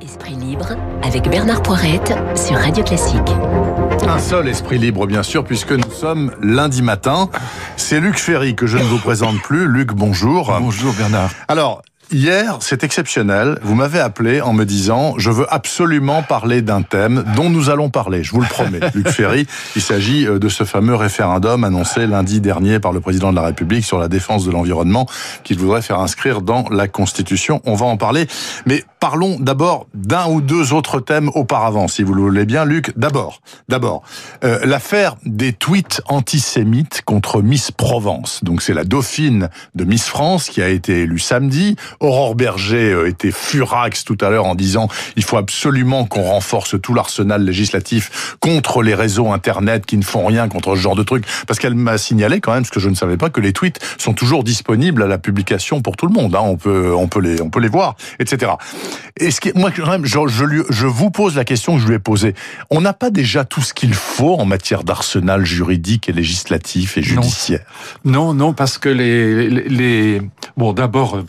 Esprit libre avec Bernard Poirette sur Radio Classique. Un seul esprit libre, bien sûr, puisque nous sommes lundi matin. C'est Luc Ferry que je ne vous présente plus. Luc, bonjour. Bonjour Bernard. Alors, Hier, c'est exceptionnel. Vous m'avez appelé en me disant je veux absolument parler d'un thème dont nous allons parler. Je vous le promets, Luc Ferry. Il s'agit euh, de ce fameux référendum annoncé lundi dernier par le président de la République sur la défense de l'environnement qu'il voudrait faire inscrire dans la Constitution. On va en parler. Mais parlons d'abord d'un ou deux autres thèmes auparavant, si vous le voulez bien, Luc. D'abord, d'abord, euh, l'affaire des tweets antisémites contre Miss Provence. Donc c'est la dauphine de Miss France qui a été élue samedi. Aurore Berger euh, était furax tout à l'heure en disant il faut absolument qu'on renforce tout l'arsenal législatif contre les réseaux internet qui ne font rien contre ce genre de trucs. Parce qu'elle m'a signalé quand même, ce que je ne savais pas, que les tweets sont toujours disponibles à la publication pour tout le monde. Hein. On peut, on peut les, on peut les voir, etc. Et ce qui, moi, je, je, je vous pose la question que je lui ai posée. On n'a pas déjà tout ce qu'il faut en matière d'arsenal juridique et législatif et judiciaire? Non, non, parce que les, les, bon, d'abord,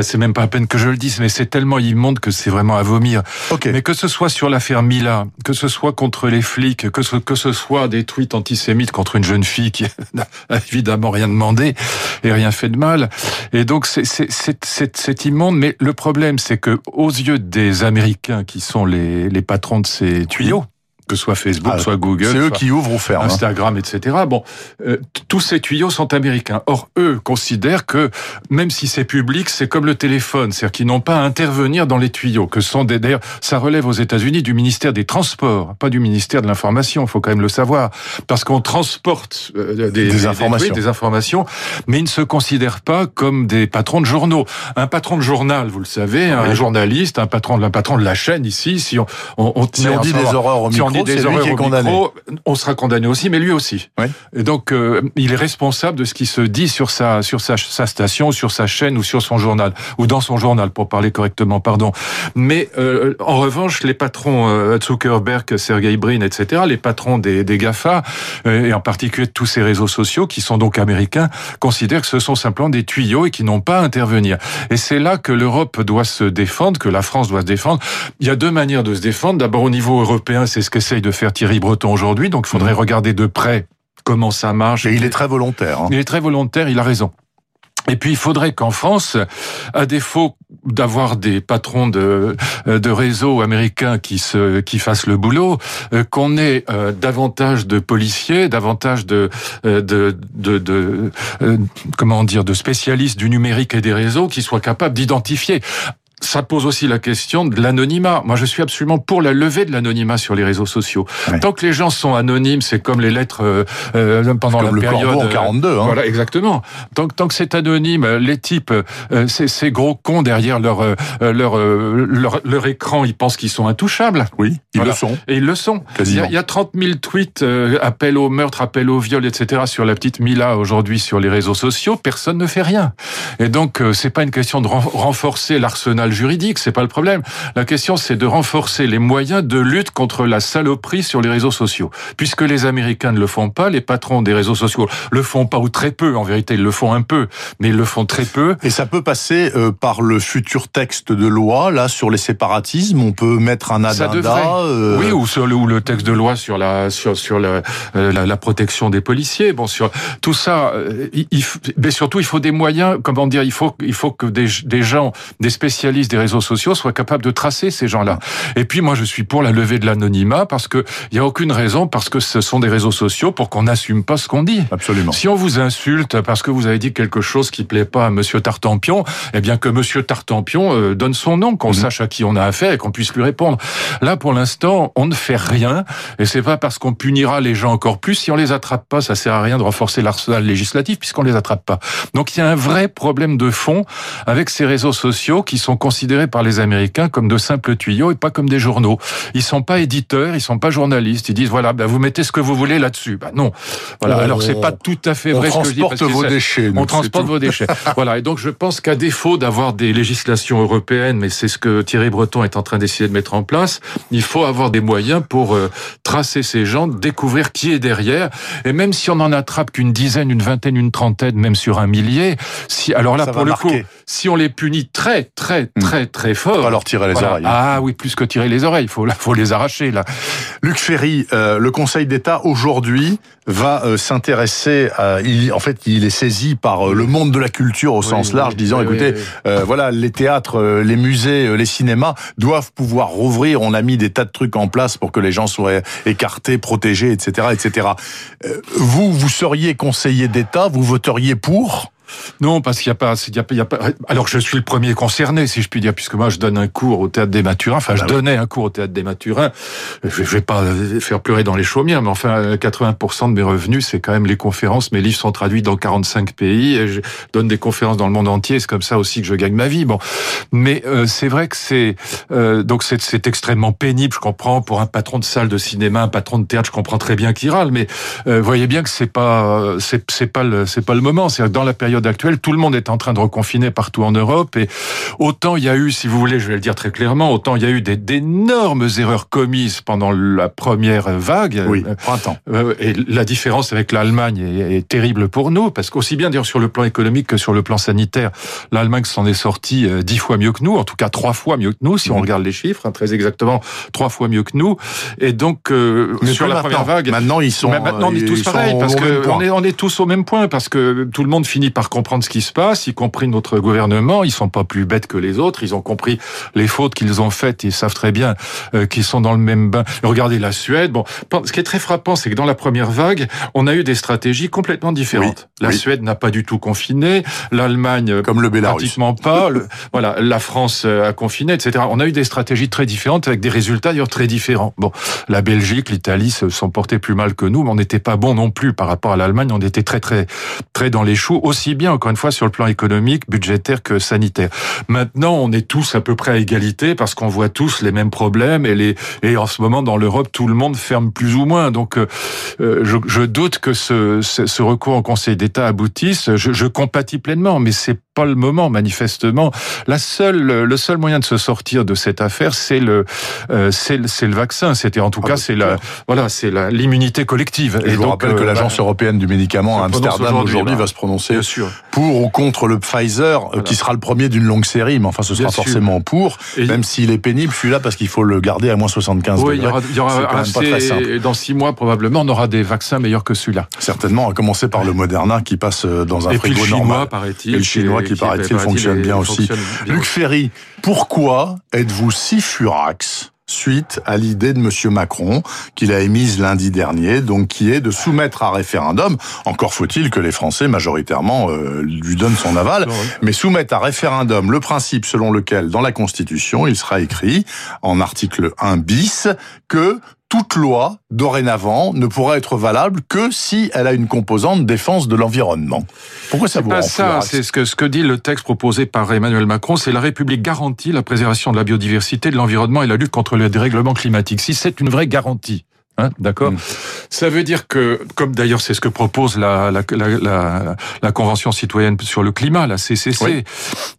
c'est même pas à peine que je le dise, mais c'est tellement immonde que c'est vraiment à vomir. Mais que ce soit sur l'affaire Mila, que ce soit contre les flics, que ce, que ce soit des tweets antisémites contre une jeune fille qui n'a évidemment rien demandé et rien fait de mal. Et donc c'est immonde, mais le problème c'est que aux yeux des Américains qui sont les, patrons de ces tuyaux, que ce soit Facebook, ah, soit Google, c'est eux qui ouvrent ou ferment, hein. Instagram, etc. Bon, euh, tous ces tuyaux sont américains. Or, eux considèrent que même si c'est public, c'est comme le téléphone, c'est-à-dire qu'ils n'ont pas à intervenir dans les tuyaux. Que sont des, d'ailleurs, ça relève aux États-Unis du ministère des Transports, pas du ministère de l'Information. Il faut quand même le savoir, parce qu'on transporte euh, des, des, informations. des informations, mais ils ne se considèrent pas comme des patrons de journaux. Un patron de journal, vous le savez, un journaliste, un patron de un patron de la chaîne ici, si on, on, on, si on dit des horreurs au micro, micro, on sera condamné aussi, mais lui aussi. Oui. Et donc, euh, il est responsable de ce qui se dit sur sa sur sa, sa, station, sur sa chaîne ou sur son journal ou dans son journal, pour parler correctement, pardon. Mais euh, en revanche, les patrons euh, Zuckerberg, Sergey Brin, etc., les patrons des, des Gafa euh, et en particulier de tous ces réseaux sociaux qui sont donc américains, considèrent que ce sont simplement des tuyaux et qui n'ont pas à intervenir. Et c'est là que l'Europe doit se défendre, que la France doit se défendre. Il y a deux manières de se défendre. D'abord au niveau européen, c'est ce que de faire Thierry Breton aujourd'hui. Donc, il faudrait mmh. regarder de près comment ça marche. Et il est très volontaire. Hein. Il est très volontaire, il a raison. Et puis il faudrait qu'en France, à défaut d'avoir des patrons de, de réseaux américains qui se qui fassent le boulot, euh, qu'on ait euh, davantage de policiers, davantage de euh, de, de, de comment dire de spécialistes du numérique et des réseaux qui soient capables d'identifier ça pose aussi la question de l'anonymat. Moi, je suis absolument pour la levée de l'anonymat sur les réseaux sociaux. Tant que les gens sont anonymes, c'est comme les lettres euh, euh pendant la le période. en 42. Hein. Voilà, exactement. Tant, tant que c'est anonyme, les types, euh, ces, ces, gros cons derrière leur, euh, leur, leur, leur écran, ils pensent qu'ils sont intouchables. Oui, ils le sont. Et ils le sont. Il y, a, il y, a, 30 000 tweets, appels au meurtre, appels au viol, etc. sur la petite Mila aujourd'hui sur les réseaux sociaux. Personne ne fait rien. Et donc, c'est pas une question de renforcer l'arsenal juridique, c'est pas le problème. La question, c'est de renforcer les moyens de lutte contre la saloperie sur les réseaux sociaux. Puisque les Américains ne le font pas, les patrons des réseaux sociaux le font pas ou très peu. En vérité, ils le font un peu, mais ils le font très peu. Et ça peut passer euh, par le futur texte de loi là sur les séparatismes. On peut mettre un addenda. Euh... Oui, ou sur le, ou le texte de loi sur la sur sur la, euh, la, la, protection des policiers. Bon, sur tout ça, euh, il, mais surtout il faut des moyens. Comment dire Il faut il faut que des, des gens, des spécialistes des réseaux sociaux soient capables de tracer ces gens-là. Et puis moi, je suis pour la levée de l'anonymat parce que il y a aucune raison parce que ce sont des réseaux sociaux pour qu'on n'assume pas ce qu'on dit. Absolument. Si on vous insulte parce que vous avez dit quelque chose qui plaît pas à Monsieur Tartampion, eh bien que Monsieur Tartampion euh, donne son nom, qu'on mhm. sache à qui on a affaire et qu'on puisse lui répondre. Là, pour l'instant, on ne fait rien et c'est pas parce qu'on punira les gens encore plus si on les attrape pas, ça sert à rien de renforcer l'arsenal législatif puisqu'on les attrape pas. Donc il y a un vrai problème de fond avec ces réseaux sociaux qui sont considérés par les Américains comme de simples tuyaux et pas comme des journaux. Ils sont pas éditeurs, ils sont pas journalistes. Ils disent voilà, ben vous mettez ce que vous voulez là-dessus. Ben non. Voilà. Euh, Alors c'est pas tout à fait vrai ce que je dis. Parce vos déchets. On transporte vos déchets. voilà. Et donc je pense qu'à défaut d'avoir des législations européennes, mais c'est ce que Thierry Breton est en train d'essayer de mettre en place, il faut avoir des moyens pour euh, tracer ces gens, découvrir qui est derrière. Et même si on en attrape qu'une dizaine, une vingtaine, une trentaine, même sur un millier, si alors là pour le coup, si on les punit très, très, hmm. très, très fort. Pas leur tirer les oreilles. Hein. Ah oui, plus que tirer les oreilles, il faut, faut les arracher là. Luc Ferry, euh, le Conseil d'État aujourd'hui va euh, s'intéresser à. Il, en fait, il est saisi par euh, le monde de la culture au sens large, disant écoutez, voilà, les théâtres, les musées, les cinémas doivent pouvoir rouvrir. On a mis des tas de trucs en place pour que les gens soient écartés, protégés, etc., etc. vous, vous seriez conseiller d'État, vous voteriez pour? Non, parce qu'il n'y a pas, il y a, pas. Alors je suis le premier concerné, si je puis dire, puisque moi je donne un cours au théâtre des Mathurins. Enfin, je bah donnais un cours au théâtre des Mathurins. Je, ne vais pas faire pleurer dans les chaumières, mais enfin, 80% de mes revenus, c'est quand même les conférences. Mes livres sont traduits dans 45 pays. Et je donne des conférences dans le monde entier. C'est comme ça aussi que je gagne ma vie. Bon, mais euh, c'est vrai que c'est euh, donc c'est extrêmement pénible. Je comprends pour un patron de salle de cinéma, un patron de théâtre, je comprends très bien qu'il râle. Mais euh, voyez bien que c'est pas c'est pas le c'est pas le moment. C'est dans la période actuelle, tout le monde est en train de reconfiner partout en Europe et autant il y a eu, si vous voulez, je vais le dire très clairement, autant il y a eu d'énormes erreurs commises pendant la première vague. Oui, euh, printemps. Euh, et la différence avec l'Allemagne est, terrible pour nous parce qu'aussi bien d'ailleurs sur le plan économique que sur le plan sanitaire, l'Allemagne s'en est sortie euh, dix fois mieux que nous, en tout cas trois fois mieux que nous si on regarde les chiffres, hein, très exactement trois fois mieux que nous. Et donc sur la première vague, maintenant ils sont, maintenant on est tous pareils parce que on est, on est tous au même point parce que tout le monde finit par comprendre ce qui se passe, y compris notre gouvernement. Ils sont pas plus bêtes que les autres. Ils ont compris les fautes qu'ils ont faites. Ils savent très bien euh, qu'ils sont dans le même bain. Regardez la Suède. Bon, ce qui est très frappant, c'est que dans la première vague, on a eu des stratégies complètement différentes. la Suède n'a pas du tout confiné. L'Allemagne, comme le Bélarus, pratiquement pas. voilà, la France euh, a confiné, etc. On a eu des stratégies très différentes avec des résultats d'ailleurs très différents. Bon, la Belgique, l'Italie se sont portés plus mal que nous, mais on n'était pas bon non plus par rapport à l'Allemagne. On était très très très dans les choux, aussi bien encore une fois sur le plan économique, budgétaire que sanitaire. Maintenant, on est tous à peu près à égalité parce qu'on voit tous les mêmes problèmes et les et en ce moment dans l'Europe, tout le monde ferme plus ou moins. Donc, euh, euh, je, doute que ce, ce, recours au Conseil d'État aboutisse. Je, je compatis pleinement, mais c'est pas le moment manifestement. La seule, le seul moyen de se sortir de cette affaire, c'est le, euh, c'est le vaccin. C'était en tout ah, cas, c'est la, voilà, c'est l'immunité collective. Et, je vous rappelle que l'agence bah, européenne du médicament à Amsterdam aujourd'hui va se prononcer pour ou contre le Pfizer, euh, qui sera le premier d'une longue série, mais enfin ce sera forcément pour, même s'il est pénible, je suis là parce qu'il faut le garder à moins 75 oui, Il y aura, y aura assez, dans six mois probablement, on aura des vaccins meilleurs que celui-là. Certainement, à commencer par le Moderna qui passe euh, dans un et frigo puis le chinois, paraît-il. Et le chinois qui, paraît-il fonctionne bien aussi. Luc Ferry, pourquoi êtes-vous si furax suite à l'idée de M. Macron qu'il a émise lundi dernier, donc qui est de soumettre à référendum? Encore faut-il que les Français majoritairement euh, lui donnent son aval, mais soumettre à référendum le principe selon lequel dans la Constitution il sera écrit en article 1 bis que toute loi, dorénavant, ne pourra être valable que si elle a une composante défense de l'environnement. Pourquoi ça vous pas ça, c'est ce que, ce que dit le texte proposé par Emmanuel Macron, c'est la République garantit la préservation de la biodiversité, de l'environnement et la lutte contre le dérèglement climatique. Si c'est une vraie garantie, Hein, D'accord. Mm. Ça veut dire que, comme d'ailleurs c'est ce que propose la, la, la, la, Convention citoyenne sur le climat, la CCC,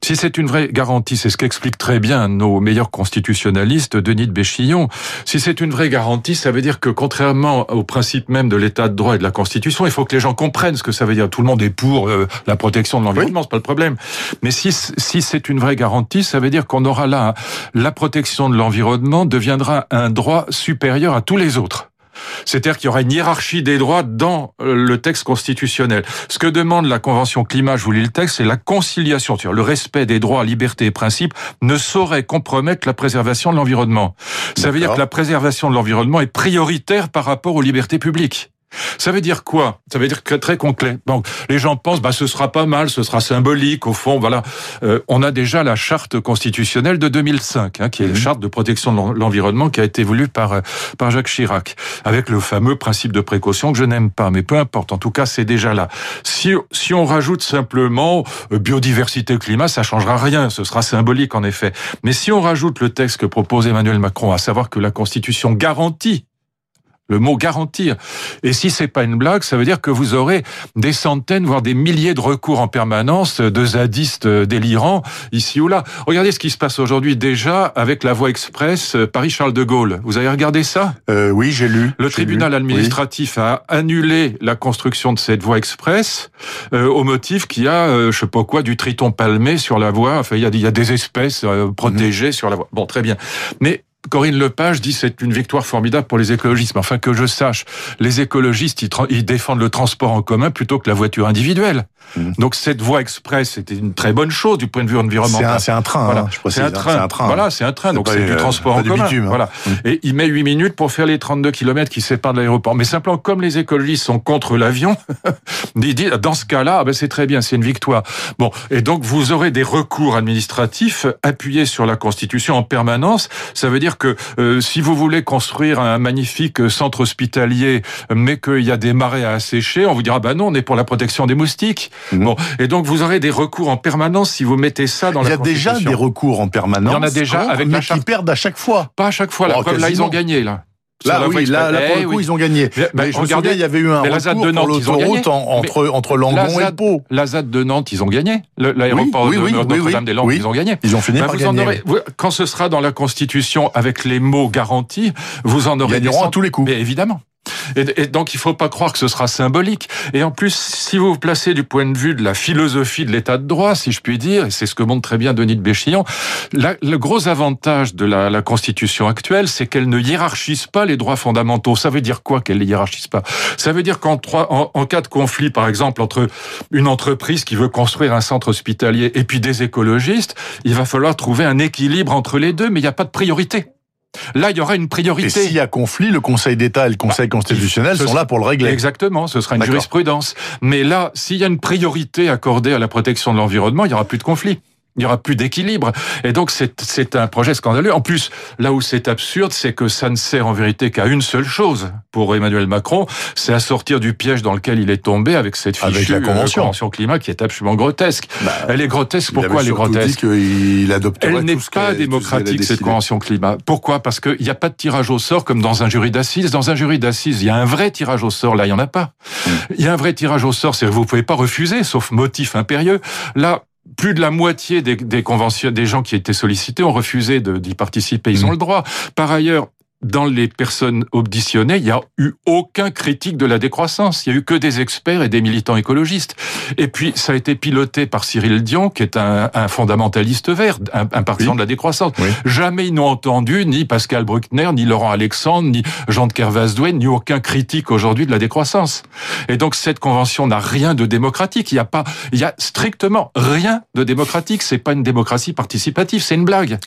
si c'est une vraie garantie, c'est ce qu'explique très bien nos meilleurs constitutionnalistes, Denis de Béchillon, si c'est une vraie garantie, ça veut dire que contrairement au principe même de l'état de droit et de la Constitution, il faut que les gens comprennent ce que ça veut dire. Tout le monde est pour euh, la protection de l'environnement, c'est pas le problème. Mais si, si c'est une vraie garantie, ça veut dire qu'on aura là, la protection de l'environnement deviendra un droit supérieur à tous les autres. C'est-à-dire qu'il y aura une hiérarchie des droits dans euh, le texte constitutionnel. Ce que demande la Convention climat, je vous lis le texte, c'est la conciliation, le respect des droits, libertés et principes ne saurait compromettre la préservation de l'environnement. Ça veut dire que la préservation de l'environnement est prioritaire par rapport aux libertés publiques. Ça veut dire quoi? Ça veut dire que très concret. Donc les gens pensent, bah ce sera pas mal, ce sera symbolique. Au fond, voilà, euh, on a déjà la charte constitutionnelle de 2005, hein, qui est la mhm. charte de protection de l'environnement qui a été voulue par euh, par Jacques Chirac, avec le fameux principe de précaution que je n'aime pas, mais peu importe. En tout cas, c'est déjà là. Si si on rajoute simplement euh, biodiversité, climat, ça changera rien. Ce sera symbolique en effet. Mais si on rajoute le texte que propose Emmanuel Macron, à savoir que la Constitution garantit le mot garantir. Et si c'est pas une blague, ça veut dire que vous aurez des centaines, voire des milliers de recours en permanence de zadistes délirants ici ou là. Regardez ce qui se passe aujourd'hui déjà avec la voie express euh, Paris-Charles de Gaulle. Vous avez regardé ça? Euh, Oui, j'ai lu. Le tribunal administratif a annulé la construction de cette voie express euh, au motif qu'il y a, euh, je sais pas quoi, du triton palmé sur la voie. Enfin, il y a, il y a des espèces protégées mhm. sur la voie. Bon, très bien. Mais Corinne Lepage dit c'est une victoire formidable pour les écologistes. Mais enfin que je sache, les écologistes ils, défendent le transport en commun plutôt que la voiture individuelle. Mmh. Donc cette voie express c'était une très bonne chose du point de vue environnemental. C'est un, train, voilà. hein, c'est un, train. Voilà, c'est un train. Donc c'est du transport en commun. Bitume, hein. Voilà. Mmh. Et il met 8 minutes pour faire les 32 km qui séparent de l'aéroport. Mais simplement comme les écologistes sont contre l'avion, dans ce cas-là, ah ben c'est très bien, c'est une victoire. Bon, et donc vous aurez des recours administratifs appuyés sur la Constitution en permanence. Ça veut dire que euh, si vous voulez construire un magnifique centre hospitalier, mais qu'il y a des marais à assécher, on vous dira bah non, on est pour la protection des moustiques. Mhm. Bon, et donc vous aurez des recours en permanence si vous mettez ça dans la. Il y a déjà des recours en permanence. Il y en a déjà avec mais qui perdent à chaque fois. Pas à chaque fois. La oh, preuve, là, ils ont gagné là. Là, oui, là, là, pour le coup, ils ont gagné. Mais, je me souviens, il y avait eu un recours de Nantes, pour l'autoroute entre, entre Langon et Pau. La ZAD de Nantes, ils ont gagné. L'aéroport de Notre-Dame-des-Landes, ils ont gagné. Ils ont fini bah, par gagner. quand ce sera dans la Constitution avec les mots garantis, vous en aurez... Ils gagneront à tous les coups. Mais évidemment. Et, donc il faut pas croire que ce sera symbolique. Et en plus, si vous vous placez du point de vue de la philosophie de l'état de droit, si je puis dire, et c'est ce que montre très bien Denis de Béchillon, le gros avantage de la, Constitution actuelle, c'est qu'elle ne hiérarchise pas les droits fondamentaux. Ça veut dire quoi qu'elle ne hiérarchise pas? Ça veut dire qu'en en, en cas de conflit, par exemple, entre une entreprise qui veut construire un centre hospitalier et puis des écologistes, il va falloir trouver un équilibre entre les deux, mais il n'y a pas de priorité. Là, il y aura une priorité. Et s'il y a conflit, le Conseil d'État et le Conseil bah, constitutionnel sont là pour le régler. Exactement, ce sera une jurisprudence. Mais là, s'il y a une priorité accordée à la protection de l'environnement, il n'y aura plus de conflit il y aura plus d'équilibre. Et donc c'est un projet scandaleux. En plus, là où c'est absurde, c'est que ça ne sert en vérité qu'à une seule chose pour Emmanuel Macron, c'est à sortir du piège dans lequel il est tombé avec cette fichue avec la convention. climat qui est absolument grotesque. Bah, elle est grotesque. Pourquoi elle est grotesque il Elle n'est pas démocratique cette convention climat. Pourquoi? Parce qu'il n'y a pas de tirage au sort comme dans un jury d'assises. Dans un jury d'assises, il y a un vrai tirage au sort. Là, il y en a pas. Hmm. Il y a un vrai tirage au sort, c'est que vous pouvez pas refuser, sauf motif impérieux. Là, plus de la moitié des, des, conventions, des gens qui étaient sollicités ont refusé d'y participer. Ils ont mmh. le droit. Par ailleurs, dans les personnes auditionnées, il n'y a eu aucun critique de la décroissance. Il y a eu que des experts et des militants écologistes. Et puis, ça a été piloté par Cyril Dion, qui est un, un fondamentaliste vert, un, un partisan de la décroissance. Jamais ils n'ont entendu ni Pascal Bruckner, ni Laurent Alexandre, ni Jean de Kervasdoué, ni aucun critique aujourd'hui de la décroissance. Et donc, cette convention n'a rien de démocratique. Il n'y a pas, il y a strictement rien de démocratique. C'est pas une démocratie participative, c'est une blague.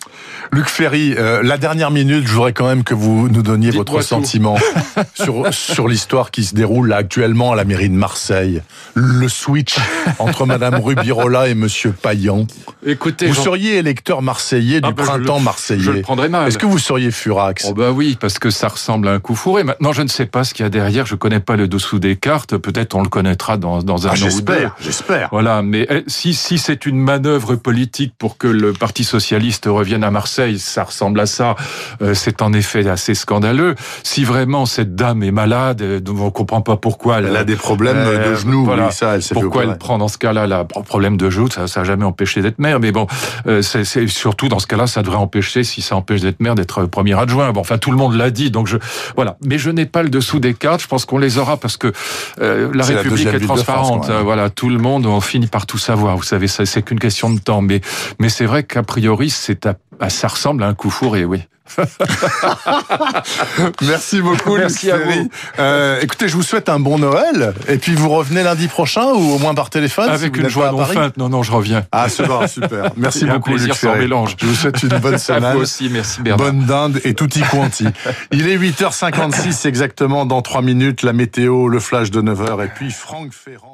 Luc Ferry, euh, la dernière minute, je voudrais quand même que vous vous nous donniez votre sentiment sur, sur l'histoire qui se déroule actuellement à la mairie de Marseille. Le switch entre Madame Rubirola et Monsieur Payan. Écoutez, vous seriez électeur marseillais du ah, bah, printemps marseillais. Je le prendrais mal. Est-ce que vous seriez furax? Oh bah oui, parce que ça ressemble à un coup fourré. Maintenant, je ne sais pas ce qu'il y a derrière. Je connais pas le dessous des cartes. Peut-être on le connaîtra dans, dans un ah, an deux. J'espère. Voilà. Mais eh, si, si c'est une manœuvre politique pour que le Parti socialiste revienne à Marseille, ça ressemble à ça. Euh, c'est en effet assez scandaleux. Si vraiment cette dame est malade, euh, on ne comprend pas pourquoi elle, a des problèmes de euh, genoux. Voilà. Oui, ça, elle pourquoi elle prend dans ce cas-là la problème de genoux Ça, ça n'a jamais empêché d'être maire. Mais bon, euh, c'est surtout dans ce cas-là, ça devrait empêcher, si ça empêche d'être maire, d'être premier adjoint. Bon, enfin, tout le monde l'a dit. Donc je voilà. Mais je n'ai pas le dessous des cartes. Je pense qu'on les aura parce que la République est transparente. voilà, tout le monde on finit par tout savoir. Vous savez, c'est qu'une question de temps. Mais mais c'est vrai qu'a priori, c'est ça ressemble à un coup fourré, oui. Merci beaucoup, Merci à vous. Euh, écoutez, je vous souhaite un bon Noël. Et puis vous revenez lundi prochain ou au moins par téléphone Avec une joie non feinte. Non, non, je reviens. Ah, c'est bon, super. Merci beaucoup, un plaisir sans mélange. Je vous souhaite une bonne semaine. À vous aussi, merci Bernard. Bonne dinde et tutti quanti. Il est 8h56 exactement. Dans 3 minutes, la météo, le flash de 9h et puis Franck Ferrand.